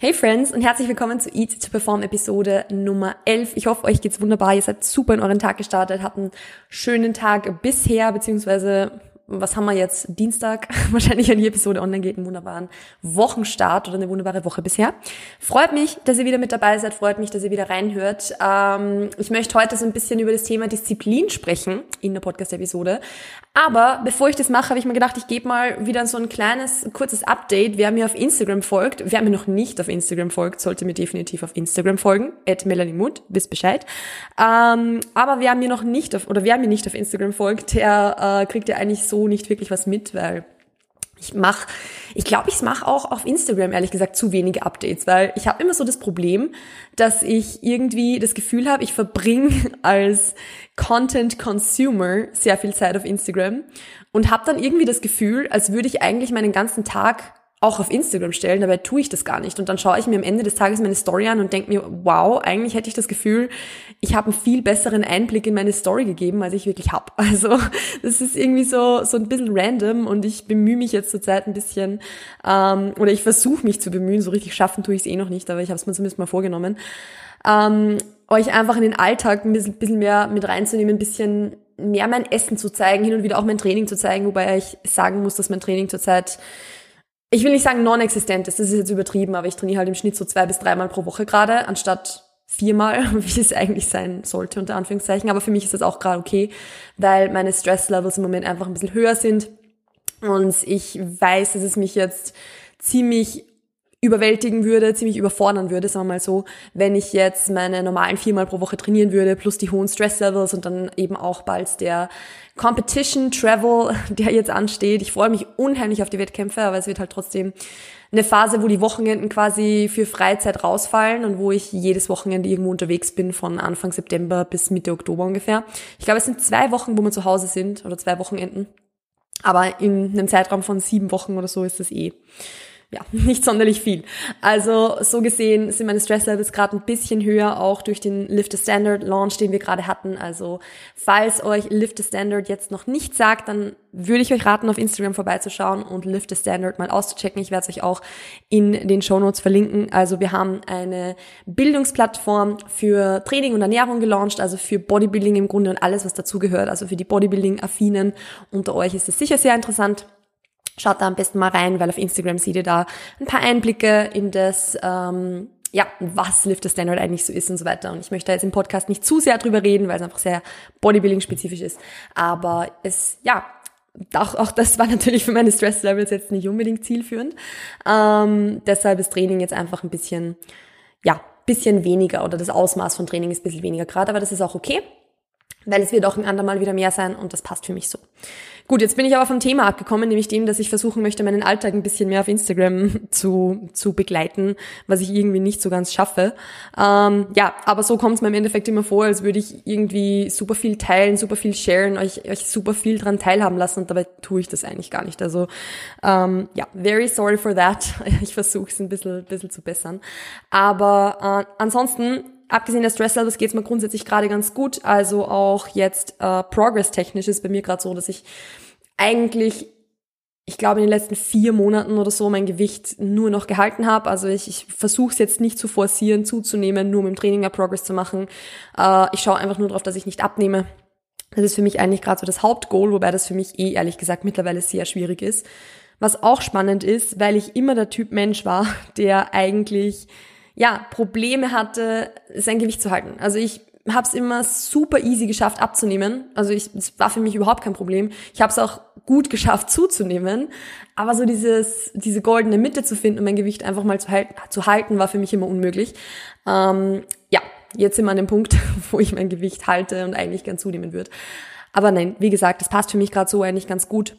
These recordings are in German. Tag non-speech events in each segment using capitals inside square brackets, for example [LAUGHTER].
Hey Friends und herzlich willkommen zu Eat to Perform Episode Nummer 11. Ich hoffe, euch geht's wunderbar. Ihr seid super in euren Tag gestartet, habt einen schönen Tag bisher, beziehungsweise was haben wir jetzt? Dienstag, [LAUGHS] wahrscheinlich, wenn die Episode online geht, einen wunderbaren Wochenstart oder eine wunderbare Woche bisher. Freut mich, dass ihr wieder mit dabei seid, freut mich, dass ihr wieder reinhört. Ähm, ich möchte heute so ein bisschen über das Thema Disziplin sprechen in der Podcast-Episode. Aber bevor ich das mache, habe ich mir gedacht, ich gebe mal wieder so ein kleines, kurzes Update. Wer mir auf Instagram folgt, wer mir noch nicht auf Instagram folgt, sollte mir definitiv auf Instagram folgen. At Melanie Mund, wisst Bescheid. Ähm, aber wer mir noch nicht auf, oder wer mir nicht auf Instagram folgt, der äh, kriegt ja eigentlich so nicht wirklich was mit, weil ich mache, ich glaube, ich mache auch auf Instagram ehrlich gesagt zu wenige Updates, weil ich habe immer so das Problem, dass ich irgendwie das Gefühl habe, ich verbringe [LAUGHS] als Content Consumer sehr viel Zeit auf Instagram und habe dann irgendwie das Gefühl, als würde ich eigentlich meinen ganzen Tag auch auf Instagram stellen, dabei tue ich das gar nicht. Und dann schaue ich mir am Ende des Tages meine Story an und denke mir, wow, eigentlich hätte ich das Gefühl, ich habe einen viel besseren Einblick in meine Story gegeben, als ich wirklich habe. [LAUGHS] Also das ist irgendwie so, so ein bisschen random und ich bemühe mich jetzt zurzeit ein bisschen, ähm, oder ich versuche mich zu bemühen, so richtig schaffen tue ich es eh noch nicht, aber ich habe es mir zumindest mal vorgenommen, ähm, euch einfach in den Alltag ein bisschen, bisschen mehr mit reinzunehmen, ein bisschen mehr mein Essen zu zeigen, hin und wieder auch mein Training zu zeigen, wobei ich sagen muss, dass mein Training zurzeit ich will nicht sagen non-existent ist, das ist jetzt übertrieben, aber ich trainiere halt im Schnitt so zwei bis dreimal pro Woche gerade, anstatt viermal, [LAUGHS] wie es eigentlich sein sollte, unter Anführungszeichen. Aber für mich ist das auch gerade okay, weil meine Stress-Levels im Moment einfach ein bisschen höher sind. Und ich weiß, dass es mich jetzt ziemlich überwältigen würde, ziemlich überfordern würde, sagen wir mal so, wenn ich jetzt meine normalen viermal pro Woche trainieren würde, plus die hohen Stress-Levels und dann eben auch bald der Competition Travel, [LAUGHS] der jetzt ansteht. Ich freue mich unheimlich auf die Wettkämpfe, aber es wird halt trotzdem eine Phase, wo die Wochenenden quasi für Freizeit rausfallen und wo ich jedes Wochenende irgendwo unterwegs bin von Anfang September bis Mitte Oktober ungefähr. Ich glaube, es sind zwei Wochen, wo wir zu Hause sind oder zwei Wochenenden. Aber in einem Zeitraum von sieben Wochen oder so ist das eh ja, [LAUGHS] nicht sonderlich viel. Also so gesehen sind meine Stresslevels gerade ein bisschen höher, auch durch den Lift the Standard Launch, den wir gerade hatten. Also falls euch Lift the Standard jetzt noch nicht sagt, dann würde ich euch raten, auf Instagram vorbeizuschauen und Lift the Standard mal auszuchecken. Ich werde es euch auch in den Show Notes verlinken. Also wir haben eine Bildungsplattform für Training und Ernährung gelauncht, also für Bodybuilding im Grunde und alles, was dazugehört. Also für die Bodybuilding-Affinen unter euch ist es sicher sehr interessant. Schaut da am besten mal rein, weil auf Instagram seht ihr da ein paar Einblicke in das, ähm, ja, was Lift Standard eigentlich so ist und so weiter. Und ich möchte jetzt im Podcast nicht zu sehr drüber reden, weil es einfach sehr Bodybuilding-spezifisch ist. Aber es, ja, auch, auch das war natürlich für meine Stress-Levels jetzt nicht unbedingt zielführend. Ähm, deshalb ist Training jetzt einfach ein bisschen, ja, bisschen weniger oder das Ausmaß von Training ist ein bisschen weniger gerade, aber das ist auch okay weil es wird auch ein andermal wieder mehr sein und das passt für mich so. Gut, jetzt bin ich aber vom Thema abgekommen, nämlich dem, dass ich versuchen möchte, meinen Alltag ein bisschen mehr auf Instagram [LAUGHS] zu, zu begleiten, was ich irgendwie nicht so ganz schaffe. Ähm, ja, aber so kommt es mir im Endeffekt immer vor, als würde ich irgendwie super viel teilen, super viel sharen, euch, euch super viel dran teilhaben lassen und dabei tue ich das eigentlich gar nicht. Also ähm, ja, very sorry for that. [LAUGHS] Ich versuche es ein bisschen, bisschen zu bessern. Aber äh, ansonsten abgesehen der Stress-Levels geht es mir grundsätzlich gerade ganz gut. Also auch jetzt äh, progress-technisch ist bei mir gerade so, dass ich eigentlich, ich glaube, in den letzten vier Monaten oder so mein Gewicht nur noch gehalten habe. Also ich, ich versuche es jetzt nicht zu forcieren, zuzunehmen, nur mit dem Training mehr Progress zu machen. Äh, ich schaue einfach nur darauf, dass ich nicht abnehme. Das ist für mich eigentlich gerade so das Hauptgoal, wobei das für mich eh ehrlich gesagt mittlerweile sehr schwierig ist. Was auch spannend ist, weil ich immer der Typ Mensch war, [LAUGHS] der eigentlich ja, Probleme hatte, sein Gewicht zu halten. Also ich habe es immer super easy geschafft abzunehmen. Also ich, es war für mich überhaupt kein Problem. Ich habe es auch gut geschafft zuzunehmen. Aber so dieses, diese goldene Mitte zu finden und mein Gewicht einfach mal zu, halten, zu halten, war für mich immer unmöglich. Ähm, ja, jetzt sind wir an dem Punkt, [LAUGHS] wo ich mein Gewicht halte und eigentlich gern zunehmen würde. Aber nein, wie gesagt, das passt für mich gerade so eigentlich ganz gut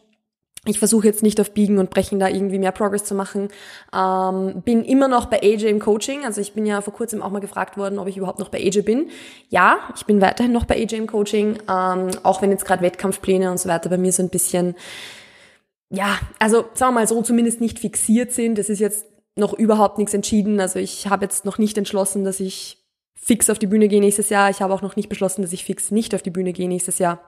ich versuche jetzt nicht auf Biegen und Brechen da irgendwie mehr Progress zu machen. Ähm, bin immer noch bei AJ im Coaching. Also ich bin ja vor kurzem auch mal gefragt worden, ob ich überhaupt noch bei AJ bin. Ja, ich bin weiterhin noch bei AJ im Coaching, ähm, auch wenn jetzt gerade Wettkampfpläne und so weiter bei mir so ein bisschen, ja, also sagen wir mal so, zumindest nicht fixiert sind. Das ist jetzt noch überhaupt nichts entschieden. Also ich habe jetzt noch nicht entschlossen, dass ich fix auf die Bühne gehe nächstes Jahr. Ich habe auch noch nicht beschlossen, dass ich fix nicht auf die Bühne gehe nächstes Jahr.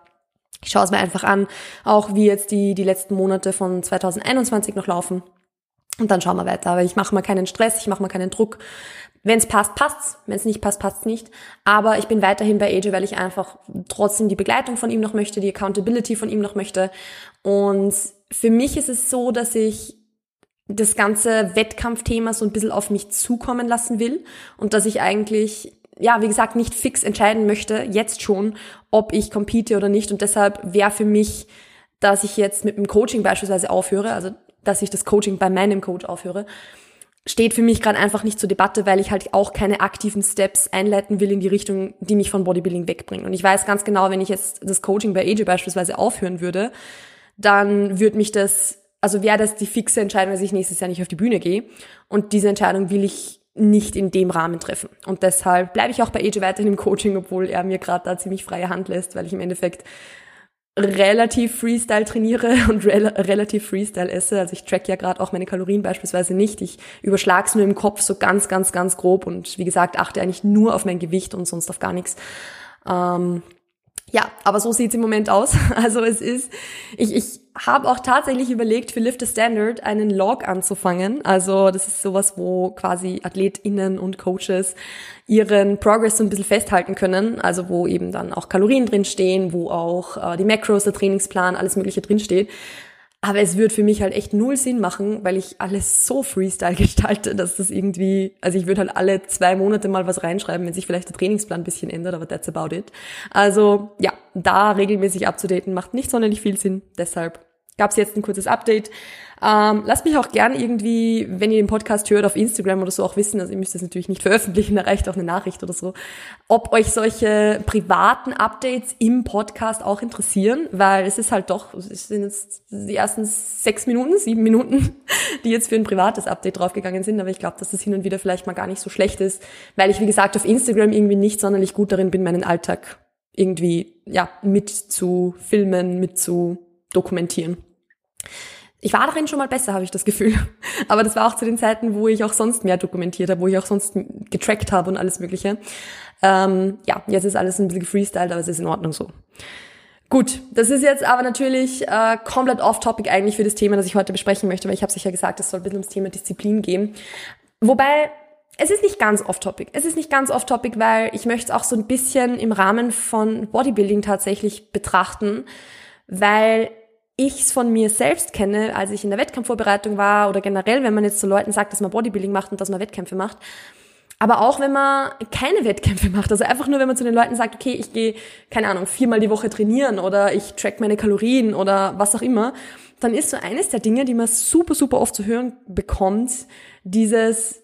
Ich schaue es mir einfach an, auch wie jetzt die, die letzten Monate von 2021 noch laufen. Und dann schauen wir weiter. Aber ich mache mal keinen Stress, ich mache mal keinen Druck. Wenn es passt, passt's. Wenn es nicht passt, passt's nicht. Aber ich bin weiterhin bei AJ, weil ich einfach trotzdem die Begleitung von ihm noch möchte, die Accountability von ihm noch möchte. Und für mich ist es so, dass ich das ganze Wettkampfthema so ein bisschen auf mich zukommen lassen will und dass ich eigentlich, ja, wie gesagt, nicht fix entscheiden möchte, jetzt schon, ob ich compete oder nicht. Und deshalb wäre für mich, dass ich jetzt mit dem Coaching beispielsweise aufhöre, also dass ich das Coaching bei meinem Coach aufhöre, steht für mich gerade einfach nicht zur Debatte, weil ich halt auch keine aktiven Steps einleiten will in die Richtung, die mich von Bodybuilding wegbringen. Und ich weiß ganz genau, wenn ich jetzt das Coaching bei AJ beispielsweise aufhören würde, dann würde mich das, also wäre das die fixe Entscheidung, dass ich nächstes Jahr nicht auf die Bühne gehe. Und diese Entscheidung will ich nicht in dem Rahmen treffen. Und deshalb bleibe ich auch bei AJ weiterhin im Coaching, obwohl er mir gerade da ziemlich freie Hand lässt, weil ich im Endeffekt relativ Freestyle trainiere [LAUGHS] und re relativ Freestyle esse. Also ich track ja gerade auch meine Kalorien beispielsweise nicht. Ich überschlag's nur im Kopf so ganz, ganz, ganz grob und wie gesagt, achte eigentlich nur auf mein Gewicht und sonst auf gar nichts. Ähm, ja, aber so sieht's im Moment aus. [LAUGHS] Also es ist, ich, ich habe auch tatsächlich überlegt, für Lift the Standard einen Log anzufangen. Also das ist sowas, wo quasi AthletInnen und Coaches ihren Progress so ein bisschen festhalten können. Also wo eben dann auch Kalorien drinstehen, wo auch äh, die Macros, der Trainingsplan, alles mögliche drinsteht. Aber es würde für mich halt echt null Sinn machen, weil ich alles so Freestyle gestalte, dass das irgendwie, also ich würde halt alle zwei Monate mal was reinschreiben, wenn sich vielleicht der Trainingsplan ein bisschen ändert, aber that's about it. Also ja, da regelmäßig abzudaten macht nicht sonderlich viel Sinn. Deshalb gab es jetzt ein kurzes Update. Ähm, lasst mich auch gern irgendwie, wenn ihr den Podcast hört, auf Instagram oder so auch wissen, also ihr müsst das natürlich nicht veröffentlichen, [LAUGHS] da reicht auch eine Nachricht oder so, ob euch solche privaten Updates im Podcast auch interessieren, weil es ist halt doch, es sind jetzt die ersten sechs Minuten, sieben Minuten, [LAUGHS] die jetzt für ein privates Update draufgegangen sind, aber ich glaube, dass das hin und wieder vielleicht mal gar nicht so schlecht ist, weil ich, wie gesagt, auf Instagram irgendwie nicht sonderlich gut darin bin, meinen Alltag irgendwie, ja, mit zu filmen, mit zu dokumentieren. Ich war darin schon mal besser, habe ich das Gefühl. Aber das war auch zu den Zeiten, wo ich auch sonst mehr dokumentiert habe, wo ich auch sonst getrackt habe und alles Mögliche. Ähm, ja, jetzt ist alles ein bisschen gefreestylt, aber es ist in Ordnung so. Gut, das ist jetzt aber natürlich äh, komplett off-topic eigentlich für das Thema, das ich heute besprechen möchte, weil ich habe sicher gesagt, es soll ein bisschen ums Thema Disziplin gehen. Wobei, es ist nicht ganz off-topic. Es ist nicht ganz off-topic, weil ich möchte es auch so ein bisschen im Rahmen von Bodybuilding tatsächlich betrachten, weil ich es von mir selbst kenne, als ich in der Wettkampfvorbereitung war oder generell, wenn man jetzt zu Leuten sagt, dass man Bodybuilding macht und dass man Wettkämpfe macht. Aber auch wenn man keine [LAUGHS] Wettkämpfe macht, also einfach nur, wenn man zu den Leuten sagt, okay, ich gehe, keine Ahnung, viermal die Woche trainieren oder ich track meine Kalorien oder was auch immer, dann ist so eines der Dinge, die man super, super oft zu hören bekommt, dieses,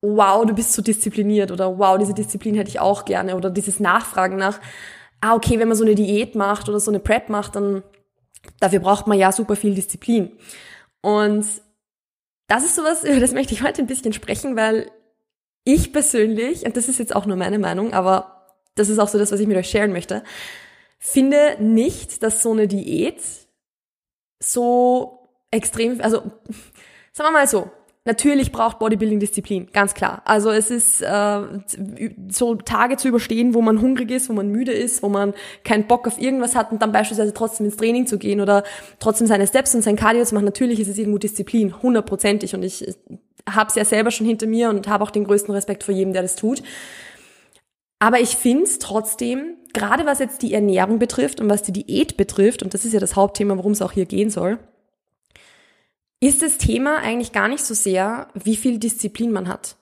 wow, du bist so diszipliniert oder wow, diese Disziplin hätte ich auch gerne oder dieses Nachfragen nach, ah, okay, wenn man so eine Diät macht oder so eine Prep macht, dann Dafür braucht man ja super viel Disziplin. Und das ist sowas, [LAUGHS] über das möchte ich heute ein bisschen sprechen, weil ich persönlich, und das ist jetzt auch nur meine Meinung, aber das ist auch so das, was ich mit euch sharen möchte, finde nicht, dass so eine Diät so extrem, also sagen wir mal so, Natürlich braucht Bodybuilding Disziplin, ganz klar. Also es ist äh, so Tage zu überstehen, wo man hungrig ist, wo man müde ist, wo man keinen Bock auf irgendwas hat und dann beispielsweise trotzdem ins Training zu gehen oder trotzdem seine Steps und sein Cardio zu machen. Natürlich ist es irgendwo Disziplin, hundertprozentig. Und ich habe es ja selber schon hinter mir und habe auch den größten Respekt vor jedem, der das tut. Aber ich finde es trotzdem, gerade was jetzt die Ernährung betrifft und was die Diät betrifft, und das ist ja das Hauptthema, worum es auch hier gehen soll, ist das Thema eigentlich gar nicht so sehr, wie viel Disziplin man hat.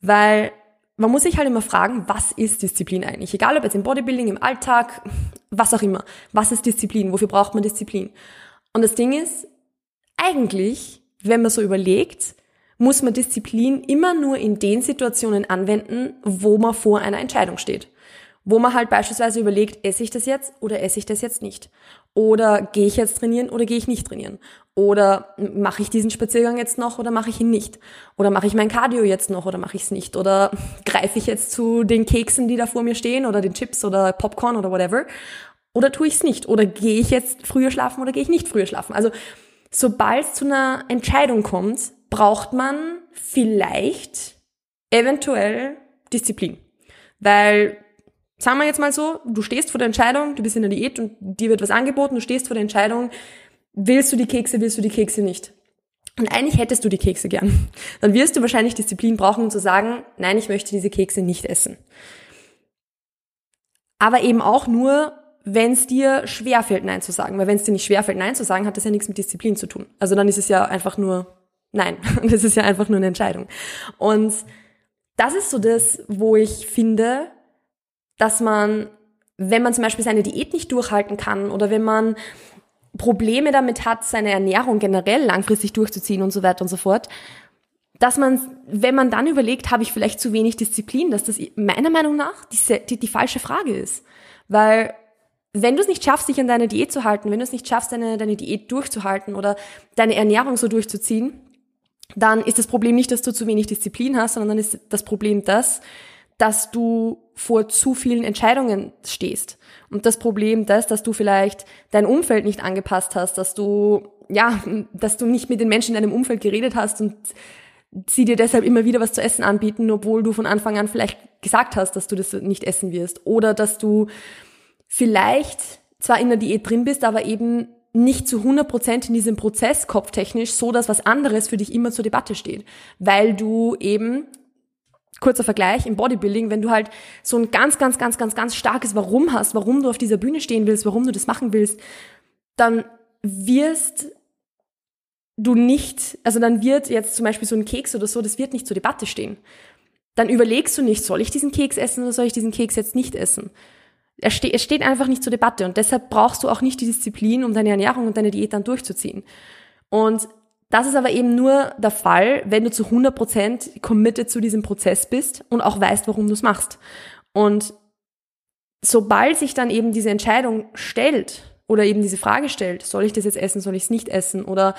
Weil man muss sich halt immer fragen, was ist Disziplin eigentlich? Egal ob jetzt im Bodybuilding, im Alltag, was auch immer. Was ist Disziplin? Wofür braucht man Disziplin? Und das Ding ist, eigentlich, wenn man so überlegt, muss man Disziplin immer nur in den Situationen anwenden, wo man vor einer Entscheidung steht. Wo man halt beispielsweise überlegt, esse ich das jetzt oder esse ich das jetzt nicht? Oder gehe ich jetzt trainieren oder gehe ich nicht trainieren? Oder mache ich diesen Spaziergang jetzt noch oder mache ich ihn nicht? Oder mache ich mein Cardio jetzt noch oder mache ich es nicht? Oder [LAUGHS] greife ich jetzt zu den Keksen, die da vor mir stehen oder den Chips oder Popcorn oder whatever? Oder tue ich es nicht? Oder gehe ich jetzt früher schlafen oder gehe ich nicht früher schlafen? Also sobald es zu einer Entscheidung kommt, braucht man vielleicht eventuell Disziplin. Weil Sagen wir jetzt mal so, du stehst vor der Entscheidung, du bist in der Diät und dir wird was angeboten, du stehst vor der Entscheidung, willst du die Kekse, willst du die Kekse nicht? Und eigentlich hättest du die Kekse gern. Dann wirst du wahrscheinlich Disziplin brauchen, um zu sagen, nein, ich möchte diese Kekse nicht essen. Aber eben auch nur, wenn es dir schwerfällt, Nein zu sagen. Weil wenn es dir nicht schwerfällt, Nein zu sagen, hat das ja nichts mit Disziplin zu tun. Also dann ist es ja einfach nur Nein. [LAUGHS] Das ist ja einfach nur eine Entscheidung. Und das ist so das, wo ich finde, dass man, wenn man zum Beispiel seine Diät nicht durchhalten kann oder wenn man Probleme damit hat, seine Ernährung generell langfristig durchzuziehen und so weiter und so fort, dass man, wenn man dann überlegt, habe ich vielleicht zu wenig Disziplin, dass das meiner Meinung nach die, die, die falsche Frage ist. Weil wenn du es nicht schaffst, dich an deine Diät zu halten, wenn du es nicht schaffst, deine, deine Diät durchzuhalten oder deine Ernährung so durchzuziehen, dann ist das Problem nicht, dass du zu wenig Disziplin hast, sondern dann ist das Problem das, dass du vor zu vielen Entscheidungen stehst. Und das Problem das, dass du vielleicht dein Umfeld nicht angepasst hast, dass du, ja, dass du nicht mit den Menschen in deinem Umfeld geredet hast und sie dir deshalb immer wieder was zu essen anbieten, obwohl du von Anfang an vielleicht gesagt hast, dass du das nicht essen wirst. Oder dass du vielleicht zwar in der Diät drin bist, aber eben nicht zu 100 Prozent in diesem Prozess kopftechnisch so, dass was anderes für dich immer zur Debatte steht. Weil du eben, kurzer Vergleich, im Bodybuilding, wenn du halt so ein ganz, ganz, ganz, ganz, ganz starkes Warum hast, warum du auf dieser Bühne stehen willst, warum du das machen willst, dann wirst du nicht, also dann wird jetzt zum Beispiel so ein Keks oder so, das wird nicht zur Debatte stehen. Dann überlegst du nicht, soll ich diesen Keks essen oder soll ich diesen Keks jetzt nicht essen? Es steht, es steht einfach nicht zur Debatte und deshalb brauchst du auch nicht die Disziplin, um deine Ernährung und deine Diät dann durchzuziehen. Und das ist aber eben nur der Fall, wenn du zu 100% committed zu diesem Prozess bist und auch weißt, warum du es machst. Und sobald sich dann eben diese Entscheidung stellt oder eben diese Frage stellt, soll ich das jetzt essen, soll ich es nicht essen oder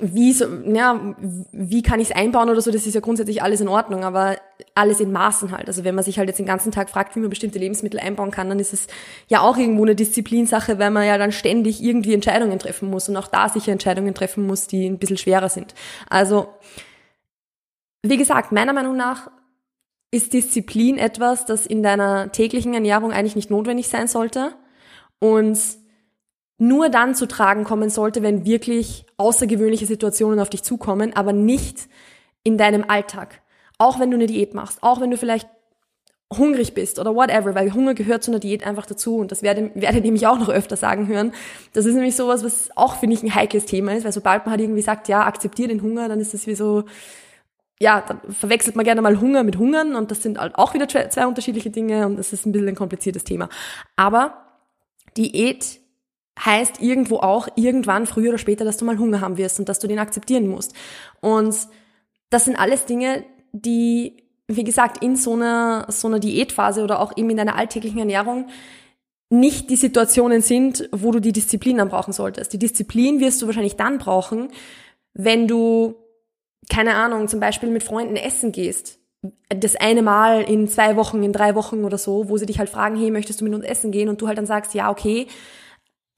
wie, so, ja, wie kann ich es einbauen oder so, das ist ja grundsätzlich alles in Ordnung, aber alles in Maßen halt. Also wenn man sich halt jetzt den ganzen Tag fragt, wie man bestimmte Lebensmittel einbauen kann, dann ist es ja auch irgendwo eine Disziplinsache, weil man ja dann ständig irgendwie Entscheidungen treffen muss und auch da sicher Entscheidungen treffen muss, die ein bisschen schwerer sind. Also, wie gesagt, meiner Meinung nach ist Disziplin etwas, das in deiner täglichen Ernährung eigentlich nicht notwendig sein sollte und nur dann zu tragen kommen sollte, wenn wirklich außergewöhnliche Situationen auf dich zukommen, aber nicht in deinem Alltag. Auch wenn du eine Diät machst, auch wenn du vielleicht hungrig bist oder whatever, weil Hunger gehört zu einer Diät einfach dazu und das werde, werde ich auch noch öfter sagen hören. Das ist nämlich sowas, was auch, finde ich, ein heikles Thema ist, weil sobald man halt irgendwie sagt, ja, akzeptiere den Hunger, dann ist das wie so, ja, dann verwechselt man gerne mal Hunger mit Hungern und das sind halt auch wieder zwei unterschiedliche Dinge und das ist ein bisschen ein kompliziertes Thema. Aber Diät heißt irgendwo auch irgendwann früher oder später, dass du mal Hunger haben wirst und dass du den akzeptieren musst. Und das sind alles Dinge, die, wie gesagt, in so einer, so einer Diätphase oder auch eben in deiner alltäglichen Ernährung nicht die Situationen sind, wo du die Disziplin dann brauchen solltest. Die Disziplin wirst du wahrscheinlich dann brauchen, wenn du, keine Ahnung, zum Beispiel mit Freunden essen gehst. Das eine Mal in zwei Wochen, in drei Wochen oder so, wo sie dich halt fragen, hey, möchtest du mit uns essen gehen? Und du halt dann sagst, ja, okay,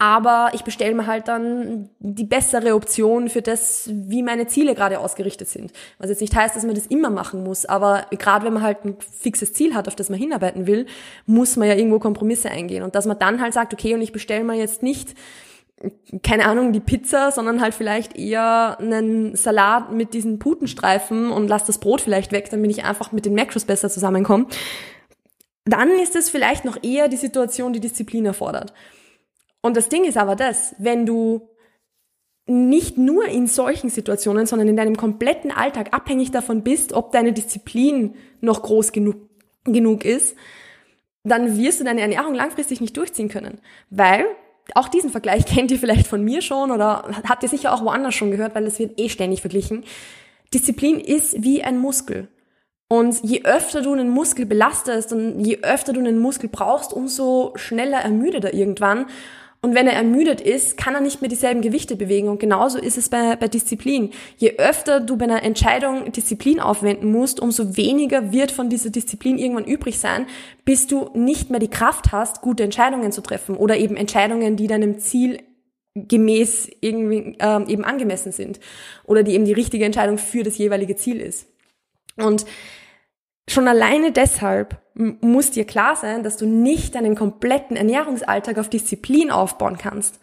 aber ich bestelle mir halt dann die bessere Option für das, wie meine Ziele gerade ausgerichtet sind. Was jetzt nicht heißt, dass man das immer machen muss, aber gerade wenn man halt ein fixes Ziel hat, auf das man hinarbeiten will, muss man ja irgendwo Kompromisse eingehen. Und dass man dann halt sagt, okay, und ich bestelle mir jetzt nicht keine Ahnung, die Pizza, sondern halt vielleicht eher einen Salat mit diesen Putenstreifen und lass das Brot vielleicht weg, damit ich einfach mit den Macros besser zusammenkomme. Dann ist es vielleicht noch eher die Situation, die Disziplin erfordert. Und das Ding ist aber das, wenn du nicht nur in solchen Situationen, sondern in deinem kompletten Alltag abhängig davon bist, ob deine Disziplin noch groß genug, genug ist, dann wirst du deine Ernährung langfristig nicht durchziehen können. Weil, auch diesen Vergleich [LAUGHS] kennt ihr vielleicht von mir schon oder habt ihr sicher auch woanders schon gehört, weil es wird eh ständig verglichen. Disziplin ist wie ein Muskel. Und je öfter du einen Muskel belastest und je öfter du einen Muskel brauchst, umso schneller ermüdet er irgendwann. Und wenn er ermüdet ist, kann er nicht mehr dieselben Gewichte bewegen. Und genauso ist es bei, bei Disziplin. Je öfter du bei einer Entscheidung Disziplin aufwenden musst, umso weniger wird von dieser Disziplin irgendwann übrig sein, bis du nicht mehr die Kraft hast, gute Entscheidungen zu treffen oder eben Entscheidungen, die deinem Ziel gemäß irgendwie ähm, eben angemessen sind oder die eben die richtige Entscheidung für das jeweilige Ziel ist. Und Schon alleine deshalb muss dir klar sein, dass du nicht deinen kompletten Ernährungsalltag auf Disziplin aufbauen kannst.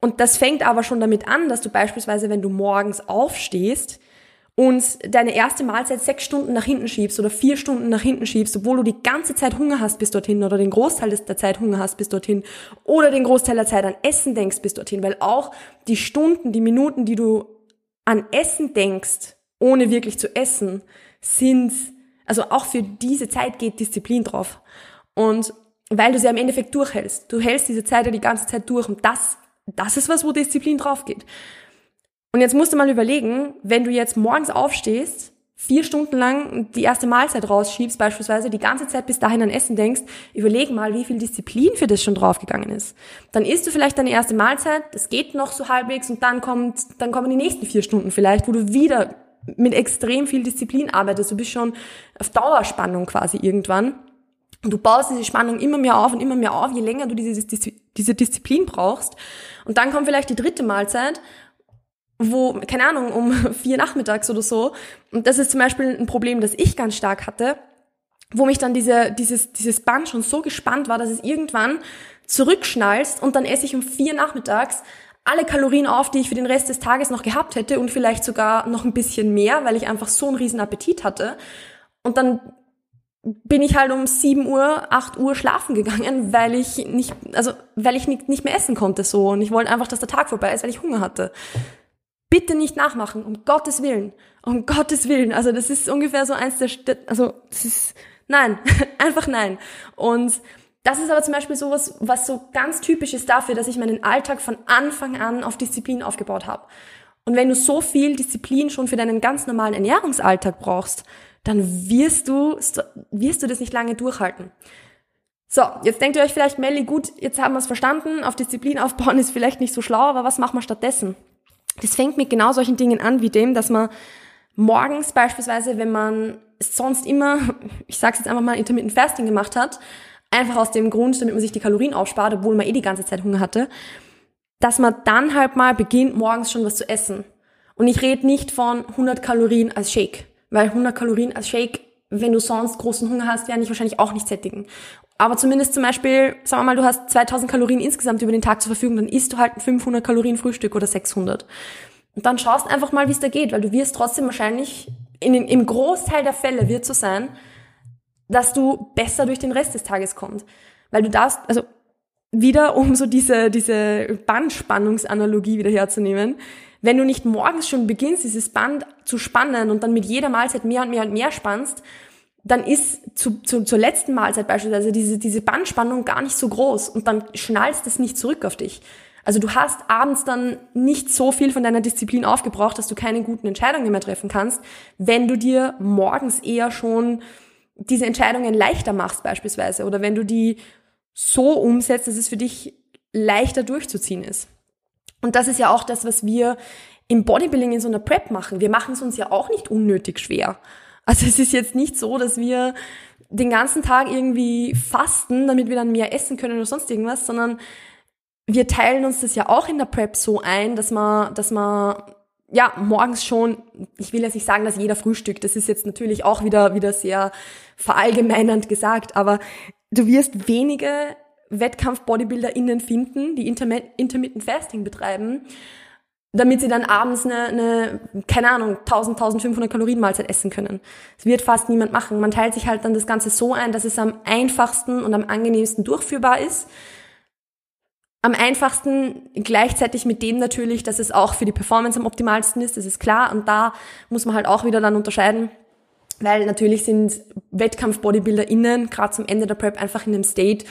Und das fängt aber schon damit an, dass du beispielsweise, wenn du morgens aufstehst, und deine erste Mahlzeit sechs Stunden nach hinten schiebst oder vier Stunden nach hinten schiebst, obwohl du die ganze Zeit Hunger hast bis dorthin oder den Großteil der Zeit Hunger hast bis dorthin oder den Großteil der Zeit an Essen denkst bis dorthin, weil auch die Stunden, die Minuten, die du an Essen denkst, ohne wirklich zu essen, sind, also auch für diese Zeit geht Disziplin drauf. Und weil du sie am Endeffekt durchhältst. Du hältst diese Zeit ja die ganze Zeit durch und das, das ist was, wo Disziplin drauf geht. Und jetzt musst du mal überlegen, wenn du jetzt morgens aufstehst, vier Stunden lang die erste Mahlzeit rausschiebst, beispielsweise die ganze Zeit bis dahin an Essen denkst, überleg mal, wie viel Disziplin für das schon draufgegangen ist. Dann isst du vielleicht deine erste Mahlzeit, das geht noch so halbwegs und dann kommt, dann kommen die nächsten vier Stunden vielleicht, wo du wieder mit extrem viel Disziplin arbeitest. Du bist schon auf Dauerspannung quasi irgendwann. Und du baust diese Spannung immer mehr auf und immer mehr auf, je länger du diese, diese Disziplin brauchst. Und dann kommt vielleicht die dritte Mahlzeit wo, keine Ahnung, um [LAUGHS] vier nachmittags oder so. Und das ist zum Beispiel ein Problem, das ich ganz stark hatte, wo mich dann diese, dieses, dieses Band schon so gespannt war, dass es irgendwann zurückschnallst und dann esse ich um vier nachmittags alle Kalorien auf, die ich für den Rest des Tages noch gehabt hätte und vielleicht sogar noch ein bisschen mehr, weil ich einfach so einen riesen Appetit hatte. Und dann bin ich halt um 7 Uhr, 8 Uhr schlafen gegangen, weil ich nicht, also, weil ich nicht, nicht mehr essen konnte so. Und ich wollte einfach, dass der Tag vorbei ist, weil ich Hunger hatte. Bitte nicht nachmachen, um Gottes Willen. Um Gottes Willen. Also das ist ungefähr so eins der, also das ist, nein, [LAUGHS] einfach nein. Und das ist aber zum Beispiel sowas, was so ganz typisch ist dafür, dass ich meinen Alltag von Anfang an auf Disziplin aufgebaut habe. Und wenn du so viel Disziplin schon für deinen ganz normalen Ernährungsalltag brauchst, dann wirst du, wirst du das nicht lange durchhalten. So, jetzt denkt ihr euch vielleicht, Melly, gut, jetzt haben wir es verstanden, auf Disziplin aufbauen ist vielleicht nicht so schlau, aber was machen wir stattdessen? Das fängt mit genau solchen Dingen an, wie dem, dass man morgens beispielsweise, wenn man sonst immer, [LAUGHS] ich sag's jetzt einfach mal, Intermittent Fasting gemacht hat, einfach aus dem Grund, damit man sich die Kalorien aufspart, obwohl man eh die ganze Zeit Hunger hatte, dass man dann halt mal beginnt, morgens schon was zu essen. Und ich rede nicht von 100 Kalorien als Shake, weil 100 Kalorien als Shake, wenn du sonst großen Hunger hast, werden dich wahrscheinlich auch nicht sättigen. Aber zumindest zum Beispiel, sagen wir mal, du hast 2000 Kalorien insgesamt über den Tag zur Verfügung, dann isst du halt ein 500 Kalorien Frühstück oder 600. Und dann schaust einfach mal, wie es da geht, weil du wirst trotzdem wahrscheinlich, in im Großteil der Fälle wird so sein, dass du besser durch den Rest des Tages kommst. Weil du darfst, also wieder, um so diese, diese Bandspannungsanalogie wieder herzunehmen, wenn du nicht morgens schon beginnst, dieses Band zu spannen und dann mit jeder Mahlzeit mehr und mehr und mehr spannst, dann ist zu, zu, zur letzten Mahlzeit beispielsweise diese, diese Bandspannung gar nicht so groß und dann schnallst es nicht zurück auf dich. Also du hast abends dann nicht so viel von deiner Disziplin aufgebraucht, dass du keine guten Entscheidungen mehr treffen kannst, wenn du dir morgens eher schon diese Entscheidungen leichter machst beispielsweise oder wenn du die so umsetzt, dass es für dich leichter durchzuziehen ist. Und das ist ja auch das, was wir im Bodybuilding in so einer Prep machen. Wir machen es uns ja auch nicht unnötig schwer. Also es ist jetzt nicht so, dass wir den ganzen Tag irgendwie fasten, damit wir dann mehr essen können oder sonst irgendwas, sondern wir teilen uns das ja auch in der Prep so ein, dass man, dass man ja morgens schon, ich will jetzt nicht sagen, dass jeder frühstückt, das ist jetzt natürlich auch wieder wieder sehr verallgemeinernd gesagt, aber du wirst wenige Wettkampf-BodybuilderInnen finden, die Intermittent Fasting betreiben, damit sie dann abends eine, eine keine Ahnung, 1000, 1500 Kalorien Mahlzeit essen können. Das wird fast niemand machen. Man teilt sich halt dann das Ganze so ein, dass es am einfachsten und am angenehmsten durchführbar ist. Am einfachsten gleichzeitig mit dem natürlich, dass es auch für die Performance am optimalsten ist, das ist klar. Und da muss man halt auch wieder dann unterscheiden, weil natürlich sind Wettkampf-BodybuilderInnen gerade zum Ende der Prep einfach in einem State,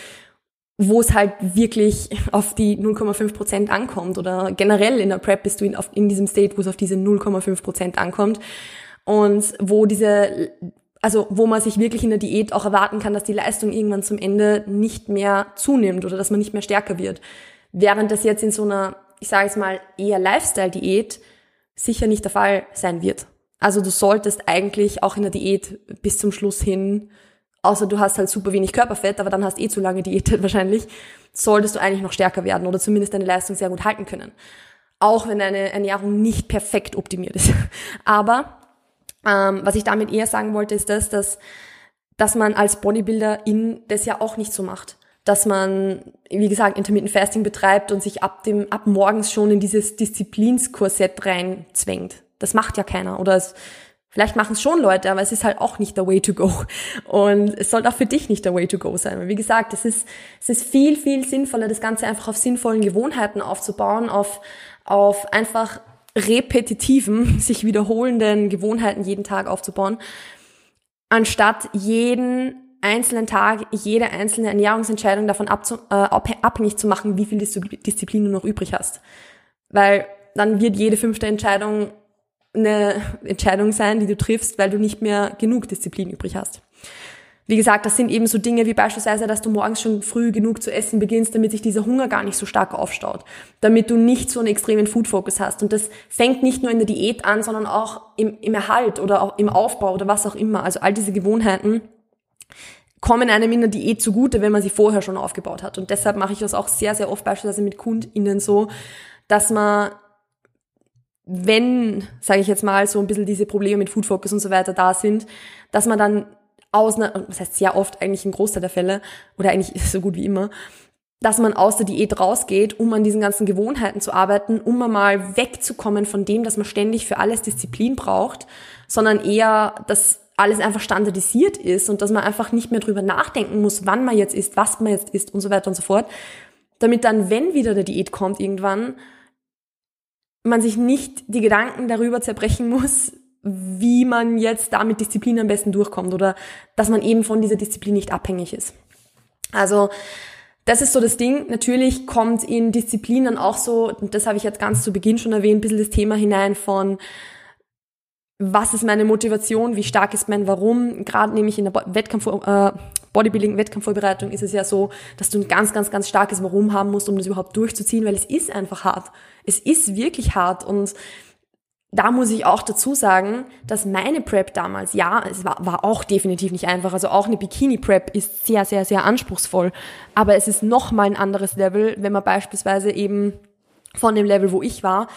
wo es halt wirklich auf die 0,5 Prozent ankommt oder generell in der Prep bist du in, auf, in diesem State, wo es auf diese 0,5 Prozent ankommt und wo diese, also wo man sich wirklich in der Diät auch erwarten kann, dass die Leistung irgendwann zum Ende nicht mehr zunimmt oder dass man nicht mehr stärker wird. Während das jetzt in so einer, ich sage es mal, eher Lifestyle-Diät sicher nicht der Fall sein wird. Also du solltest eigentlich auch in der Diät bis zum Schluss hin außer du hast halt super wenig Körperfett, aber dann hast eh zu lange diätet [LAUGHS] wahrscheinlich, solltest du eigentlich noch stärker werden oder zumindest deine Leistung sehr gut halten können. Auch wenn deine Ernährung nicht perfekt optimiert ist. [LAUGHS] Aber ähm, was ich damit eher sagen wollte, ist das, dass, dass man als Bodybuilder in das ja auch nicht so macht. dass man, wie gesagt, Intermittent Fasting betreibt und sich ab dem, ab morgens schon in dieses Disziplinskorsett reinzwängt. Das macht ja keiner. Oder es, vielleicht machen es schon Leute, aber es ist halt auch nicht der Way to go. Und es sollte auch für dich nicht der Way to go sein. Wie gesagt, es ist, es ist viel, viel sinnvoller, das Ganze einfach auf sinnvollen Gewohnheiten aufzubauen, auf, auf einfach repetitiven, [LAUGHS] sich wiederholenden Gewohnheiten jeden Tag aufzubauen, anstatt jeden einzelnen Tag, jede einzelne Ernährungsentscheidung davon abzu, äh, abhängig zu machen, wie viel Disziplin du noch übrig hast. Weil dann wird jede fünfte Entscheidung eine Entscheidung sein, die du triffst, weil du nicht mehr genug Disziplin übrig hast. Wie gesagt, das sind eben so Dinge wie beispielsweise, dass du morgens schon früh genug zu essen beginnst, damit sich dieser Hunger gar nicht so stark aufstaut, damit du nicht so einen extremen Food-Focus hast. Und das fängt nicht nur in der Diät an, sondern auch im, im Erhalt oder auch im Aufbau oder was auch immer. Also all diese Gewohnheiten kommen einem in der Diät zugute, wenn man sie vorher schon aufgebaut hat. Und deshalb mache ich das auch sehr, sehr oft beispielsweise mit KundInnen so, dass man wenn, sage ich jetzt mal, so ein bisschen diese Probleme mit Food Focus und so weiter da sind, dass man dann aus einer, das heißt sehr oft eigentlich ein Großteil der Fälle oder eigentlich [LAUGHS] so gut wie immer, dass man aus der Diät rausgeht, um an diesen ganzen Gewohnheiten zu arbeiten, um mal wegzukommen von dem, dass man ständig für alles Disziplin braucht, sondern eher, dass alles einfach standardisiert ist und dass man einfach nicht mehr drüber nachdenken muss, wann man jetzt isst, was man jetzt isst und so weiter und so fort, damit dann, wenn wieder der Diät kommt irgendwann, man sich nicht die Gedanken darüber zerbrechen muss, wie man jetzt da mit Disziplin am besten durchkommt oder dass man eben von dieser Disziplin nicht abhängig ist. Also das ist so das Ding. Natürlich kommt in Disziplin dann auch so, das habe ich jetzt ganz zu Beginn schon erwähnt, ein bisschen das Thema hinein von was ist meine Motivation, wie stark ist mein Warum. Gerade nämlich in der Wettkampf, äh, Bodybuilding-Wettkampfvorbereitung ist es ja so, dass du ein ganz, ganz, ganz starkes Warum haben musst, um das überhaupt durchzuziehen, weil es ist einfach hart. Es ist wirklich hart und da muss ich auch dazu sagen, dass meine Prep damals, ja, es war, war auch definitiv nicht einfach. Also auch eine Bikini-Prep ist sehr, sehr, sehr anspruchsvoll. Aber es ist nochmal ein anderes Level, wenn man beispielsweise eben von dem Level, wo ich war,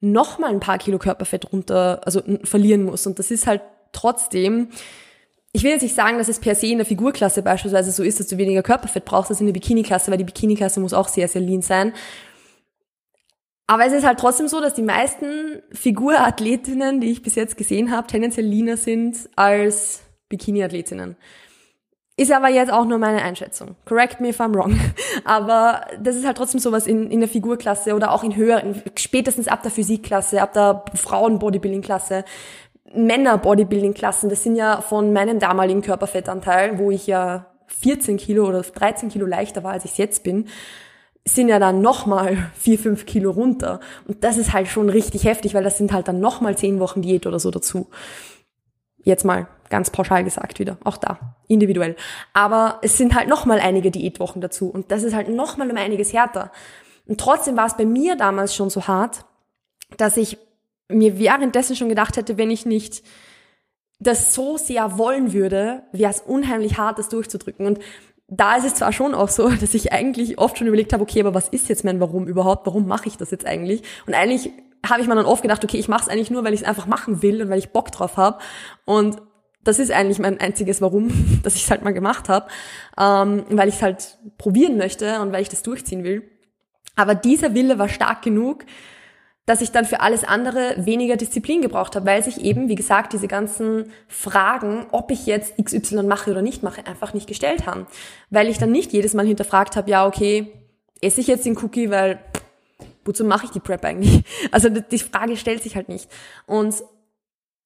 nochmal ein paar Kilo Körperfett runter, also verlieren muss. Und das ist halt trotzdem, ich will jetzt nicht sagen, dass es per se in der Figurklasse beispielsweise so ist, dass du weniger Körperfett brauchst als in der Bikini-Klasse, weil die Bikini-Klasse muss auch sehr, sehr lean sein. Aber es ist halt trotzdem so, dass die meisten Figurathletinnen, die ich bis jetzt gesehen habe, tendenziell leaner sind als Bikini-Athletinnen. Ist aber jetzt auch nur meine Einschätzung. Correct me if I'm wrong. [LAUGHS] Aber das ist halt trotzdem sowas in, in der Figurklasse oder auch in höheren, spätestens ab der Physikklasse, ab der Frauen-Bodybuilding-Klasse, Männer-Bodybuilding-Klassen. Das sind ja von meinem damaligen Körperfettanteil, wo ich ja 14 Kilo oder 13 Kilo leichter war, als ich jetzt bin, sind ja dann nochmal [LAUGHS] vier, fünf Kilo runter. Und das ist halt schon richtig heftig, weil das sind halt dann nochmal zehn Wochen Diät oder so dazu. Jetzt mal ganz pauschal gesagt wieder, auch da, individuell. Aber es sind halt nochmal einige Diätwochen dazu und das ist halt nochmal um einiges härter. Und trotzdem war es bei mir damals schon so hart, dass ich mir währenddessen schon gedacht hätte, wenn ich nicht das so sehr wollen würde, wäre es unheimlich hart, das durchzudrücken. Und da ist es zwar schon auch so, [LAUGHS] dass ich eigentlich oft schon überlegt habe, okay, aber was ist jetzt mein Warum überhaupt? Warum mache ich das jetzt eigentlich? Und eigentlich habe ich mir dann oft gedacht, okay, ich mache es eigentlich nur, weil ich es einfach machen will und weil ich Bock drauf habe. Und das ist eigentlich mein einziges Warum, [LAUGHS] dass ich es halt mal gemacht habe, ähm, weil ich es halt probieren möchte und weil ich das durchziehen will. Aber dieser Wille war stark genug, dass ich dann für alles andere weniger Disziplin gebraucht habe, weil sich eben, wie gesagt, diese ganzen Fragen, ob ich jetzt XY mache oder nicht mache, einfach nicht gestellt haben. Weil ich dann nicht jedes Mal hinterfragt habe, ja, okay, esse ich jetzt den Cookie, weil wozu mache ich die Prep eigentlich? [LAUGHS] Also die Frage stellt sich halt nicht. Und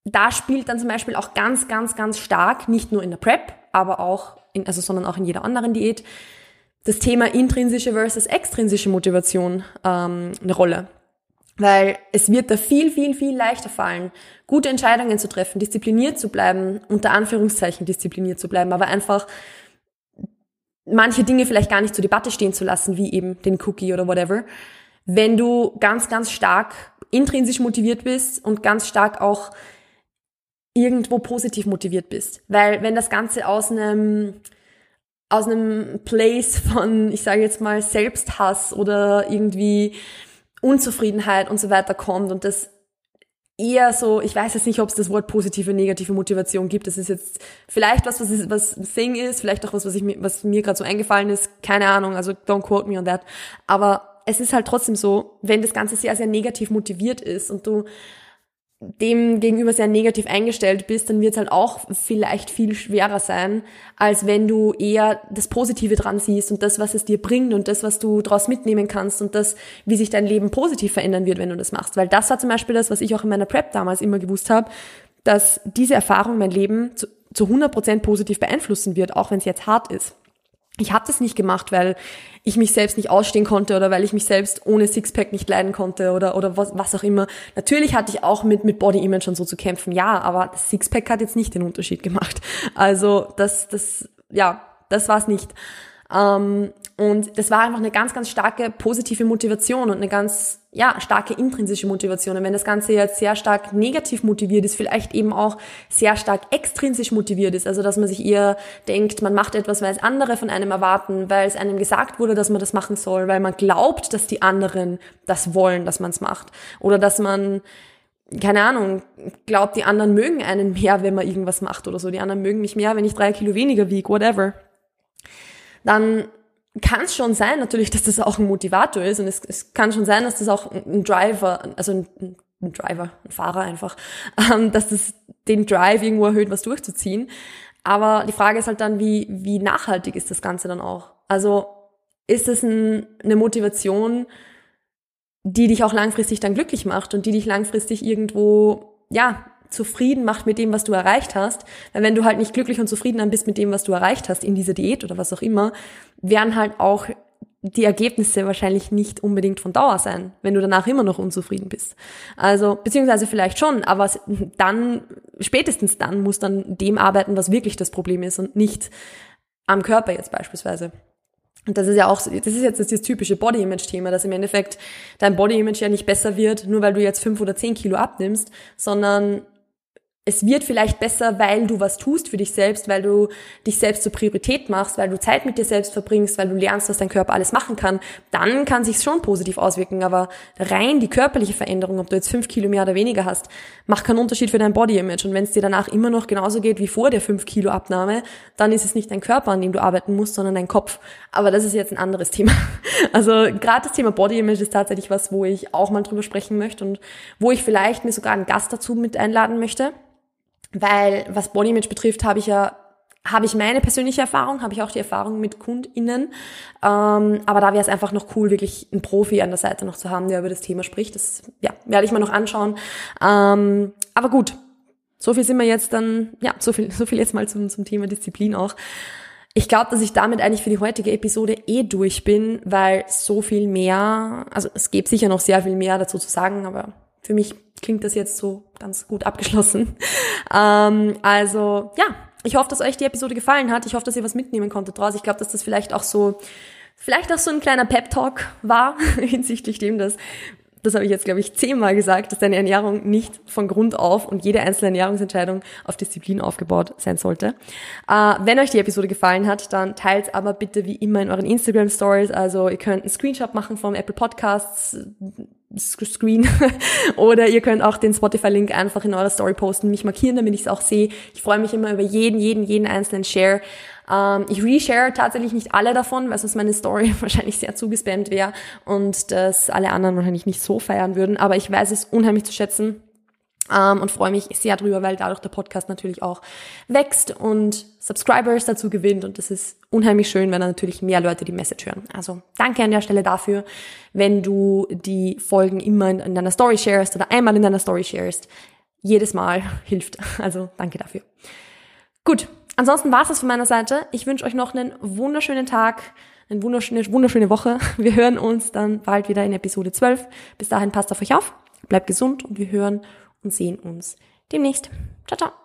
da spielt dann zum Beispiel auch ganz, ganz, ganz stark, nicht nur in der Prep, aber auch in, also sondern auch in jeder anderen Diät, das Thema intrinsische versus extrinsische Motivation ähm, eine Rolle. Weil es wird da viel, viel, viel leichter fallen, gute Entscheidungen zu treffen, diszipliniert zu bleiben, unter Anführungszeichen diszipliniert zu bleiben, aber einfach manche Dinge vielleicht gar nicht zur Debatte stehen zu lassen, wie eben den Cookie oder whatever, wenn du ganz, ganz stark intrinsisch motiviert bist und ganz stark auch irgendwo positiv motiviert bist. Weil wenn das Ganze aus einem aus einem Place von, ich sage jetzt mal, Selbsthass oder irgendwie Unzufriedenheit und so weiter kommt und das eher so, ich weiß jetzt nicht, ob es das Wort positive, negative Motivation gibt. Das ist jetzt vielleicht was, was, ist, was Thing ist, vielleicht auch was, was, ich, was mir gerade so eingefallen ist. Keine Ahnung, also don't quote me on that. Aber es ist halt trotzdem so, wenn das Ganze sehr, sehr negativ motiviert ist und du dem gegenüber sehr negativ eingestellt bist, dann wird es halt auch vielleicht viel schwerer sein, als wenn du eher das Positive dran siehst und das, was es dir bringt und das, was du daraus mitnehmen kannst und das, wie sich dein Leben positiv verändern wird, wenn du das machst. Weil das war zum Beispiel das, was ich auch in meiner Prep damals immer gewusst habe, dass diese Erfahrung mein Leben zu, zu 100% positiv beeinflussen wird, auch wenn es jetzt hart ist. Ich habe das nicht gemacht, weil ich mich selbst nicht ausstehen konnte oder weil ich mich selbst ohne Sixpack nicht leiden konnte oder, oder was, was auch immer. Natürlich hatte ich auch mit, mit Body Image und so zu kämpfen, ja, aber das Sixpack hat jetzt nicht den Unterschied gemacht. Also das, das, ja, das war's nicht. Ähm, und das war einfach eine ganz, ganz starke positive Motivation und eine ganz, ja, starke intrinsische Motivation. Und wenn das Ganze jetzt sehr stark negativ motiviert ist, vielleicht eben auch sehr stark extrinsisch motiviert ist, also dass man sich eher denkt, man macht etwas, weil es andere von einem erwarten, weil es einem gesagt wurde, dass man das machen soll, weil man glaubt, dass die anderen das wollen, dass man es macht. Oder dass man keine Ahnung, glaubt, die anderen mögen einen mehr, wenn man irgendwas macht oder so. Die anderen mögen mich mehr, wenn ich drei Kilo weniger wiege, whatever. Dann kann es schon sein, natürlich, dass das auch ein Motivator ist und es, es kann schon sein, dass das auch ein Driver, also ein, ein Driver, ein Fahrer einfach, [LAUGHS] ähm, dass das den Drive irgendwo erhöht, was durchzuziehen. Aber die Frage ist halt dann, wie, wie nachhaltig ist das Ganze dann auch? Also ist es ein, eine Motivation, die dich auch langfristig dann glücklich macht und die dich langfristig irgendwo, ja, zufrieden macht mit dem, was du erreicht hast. Weil wenn du halt nicht glücklich und zufrieden dann bist mit dem, was du erreicht hast in dieser Diät oder was auch immer, werden halt auch die Ergebnisse wahrscheinlich nicht unbedingt von Dauer sein, wenn du danach immer noch unzufrieden bist. Also, beziehungsweise vielleicht schon, aber dann, spätestens dann muss dann dem arbeiten, was wirklich das Problem ist und nicht am Körper jetzt beispielsweise. Und das ist ja auch, das ist jetzt das, typische Body-Image-Thema, dass im Endeffekt dein Body-Image ja nicht besser wird, nur weil du jetzt fünf oder zehn Kilo abnimmst, sondern es wird vielleicht besser, weil du was tust für dich selbst, weil du dich selbst zur Priorität machst, weil du Zeit mit dir selbst verbringst, weil du lernst, was dein Körper alles machen kann, dann kann sich schon positiv auswirken. Aber rein die körperliche Veränderung, ob du jetzt fünf Kilo mehr oder weniger hast, macht keinen Unterschied für dein Body-Image. Und wenn es dir danach immer noch genauso geht wie vor der fünf Kilo Abnahme, dann ist es nicht dein Körper, an dem du arbeiten musst, sondern dein Kopf. Aber das ist jetzt ein anderes Thema. [LAUGHS] Also gerade das Thema Body-Image ist tatsächlich was, wo ich auch mal drüber sprechen möchte und wo ich vielleicht mir sogar einen Gast dazu mit einladen möchte weil was Body Image betrifft, habe ich ja habe ich meine persönliche Erfahrung, habe ich auch die Erfahrung mit KundInnen. Ähm, aber da wäre es einfach noch cool, wirklich einen Profi an der Seite noch zu haben, der über das Thema spricht. Das ja, werde ich mal noch anschauen. Ähm, aber gut, so viel sind wir jetzt dann, ja, so viel, so viel jetzt mal zum, zum Thema Disziplin auch. Ich glaube, dass ich damit eigentlich für die heutige Episode eh durch bin, weil so viel mehr, also es gibt sicher noch sehr viel mehr dazu zu sagen, aber für mich klingt das jetzt so ganz gut abgeschlossen. [LAUGHS] Ähm, also ja, ich hoffe, dass euch die Episode gefallen hat. Ich hoffe, dass ihr was mitnehmen konntet draus. Ich glaube, dass das vielleicht auch so, vielleicht auch so ein kleiner Pep-Talk war [LAUGHS] hinsichtlich dem, dass das habe ich jetzt, glaube ich, zehnmal gesagt, dass deine Ernährung nicht von Grund auf und jede einzelne Ernährungsentscheidung auf Disziplin aufgebaut sein sollte. Äh, wenn euch die Episode gefallen hat, dann teilt aber bitte wie immer in euren Instagram Stories. Also ihr könnt einen Screenshot machen vom Apple Podcasts Screen [LAUGHS] oder ihr könnt auch den Spotify-Link einfach in eurer Story posten, mich markieren, damit ich es auch sehe. Ich freue mich immer über jeden, jeden, jeden einzelnen Share. Ähm, ich reshare tatsächlich nicht alle davon, weil sonst meine Story [LAUGHS] wahrscheinlich sehr zugespammt wäre und das alle anderen wahrscheinlich nicht so feiern würden. Aber ich weiß es unheimlich zu schätzen ähm, und freue mich sehr drüber, weil dadurch der Podcast natürlich auch wächst und Subscribers dazu gewinnt und das ist unheimlich schön, wenn dann natürlich mehr Leute die Message hören. Also danke an der Stelle dafür, wenn du die Folgen immer in, in deiner Story sharest oder einmal in deiner Story sharest. Jedes Mal [LAUGHS] hilft. Also danke dafür. Gut, ansonsten war es das von meiner Seite. Ich wünsche euch noch einen wunderschönen Tag, eine wunderschöne, wunderschöne Woche. Wir hören uns dann bald wieder in Episode 12. Bis dahin passt auf euch auf, bleibt gesund und wir hören und sehen uns demnächst. Ciao, ciao.